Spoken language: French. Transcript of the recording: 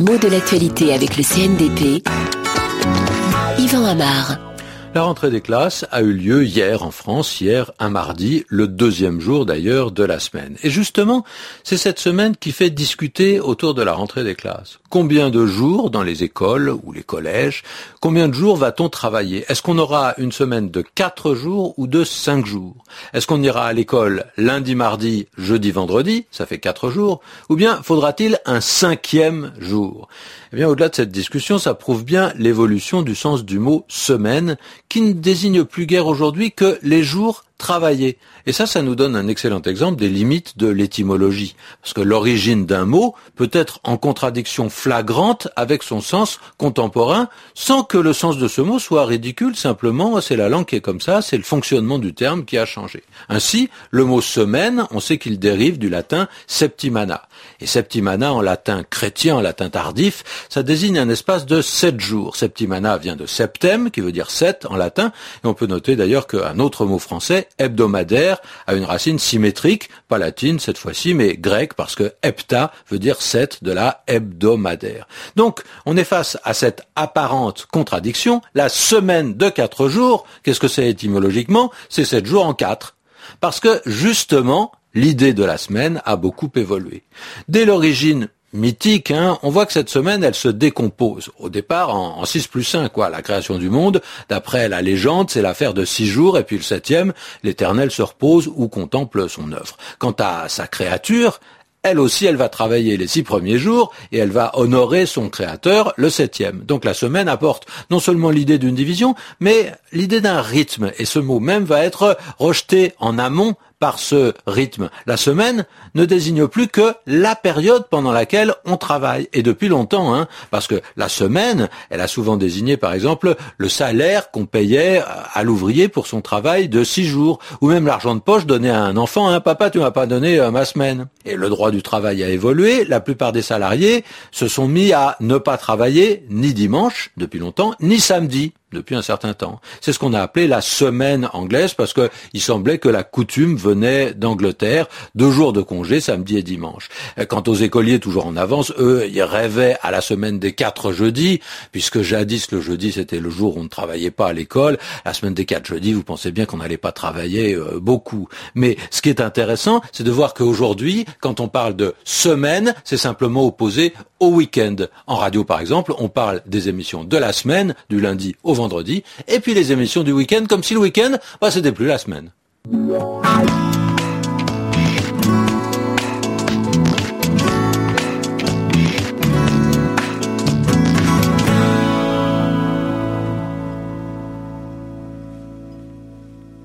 Mots de l'actualité avec le CNDP. Yvan Amar. La rentrée des classes a eu lieu hier en France, hier un mardi, le deuxième jour d'ailleurs de la semaine. Et justement, c'est cette semaine qui fait discuter autour de la rentrée des classes. Combien de jours dans les écoles ou les collèges Combien de jours va-t-on travailler? Est-ce qu'on aura une semaine de quatre jours ou de cinq jours? Est-ce qu'on ira à l'école lundi, mardi, jeudi, vendredi? Ça fait quatre jours. Ou bien faudra-t-il un cinquième jour? Eh bien, au-delà de cette discussion, ça prouve bien l'évolution du sens du mot semaine qui ne désigne plus guère aujourd'hui que les jours travailler. Et ça, ça nous donne un excellent exemple des limites de l'étymologie. Parce que l'origine d'un mot peut être en contradiction flagrante avec son sens contemporain, sans que le sens de ce mot soit ridicule, simplement c'est la langue qui est comme ça, c'est le fonctionnement du terme qui a changé. Ainsi, le mot semaine, on sait qu'il dérive du latin septimana. Et septimana en latin chrétien, en latin tardif, ça désigne un espace de sept jours. Septimana vient de septem, qui veut dire sept en latin, et on peut noter d'ailleurs qu'un autre mot français, hebdomadaire a une racine symétrique, pas latine cette fois-ci, mais grecque, parce que hepta veut dire sept de la hebdomadaire. Donc, on est face à cette apparente contradiction. La semaine de quatre jours, qu'est-ce que c'est étymologiquement? C'est sept jours en quatre. Parce que, justement, l'idée de la semaine a beaucoup évolué. Dès l'origine mythique, hein, on voit que cette semaine, elle se décompose. Au départ, en, 6 plus 1, quoi, la création du monde. D'après la légende, c'est l'affaire de six jours, et puis le septième, l'Éternel se repose ou contemple son œuvre. Quant à sa créature, elle aussi, elle va travailler les six premiers jours et elle va honorer son créateur le septième. Donc la semaine apporte non seulement l'idée d'une division, mais l'idée d'un rythme. Et ce mot même va être rejeté en amont par ce rythme. La semaine ne désigne plus que la période pendant laquelle on travaille. Et depuis longtemps, hein, parce que la semaine, elle a souvent désigné par exemple le salaire qu'on payait à l'ouvrier pour son travail de six jours, ou même l'argent de poche donné à un enfant, hein, papa tu m'as pas donné euh, ma semaine. Et le droit du travail a évolué, la plupart des salariés se sont mis à ne pas travailler ni dimanche depuis longtemps, ni samedi depuis un certain temps. C'est ce qu'on a appelé la semaine anglaise parce qu'il semblait que la coutume venait d'Angleterre, deux jours de congé, samedi et dimanche. Quant aux écoliers toujours en avance, eux, ils rêvaient à la semaine des quatre jeudis, puisque jadis le jeudi c'était le jour où on ne travaillait pas à l'école. La semaine des quatre jeudis, vous pensez bien qu'on n'allait pas travailler euh, beaucoup. Mais ce qui est intéressant, c'est de voir qu'aujourd'hui, quand on parle de semaine, c'est simplement opposé au week-end. En radio, par exemple, on parle des émissions de la semaine, du lundi au vendredi, et puis les émissions du week-end, comme si le week-end, bah, c'était plus la semaine.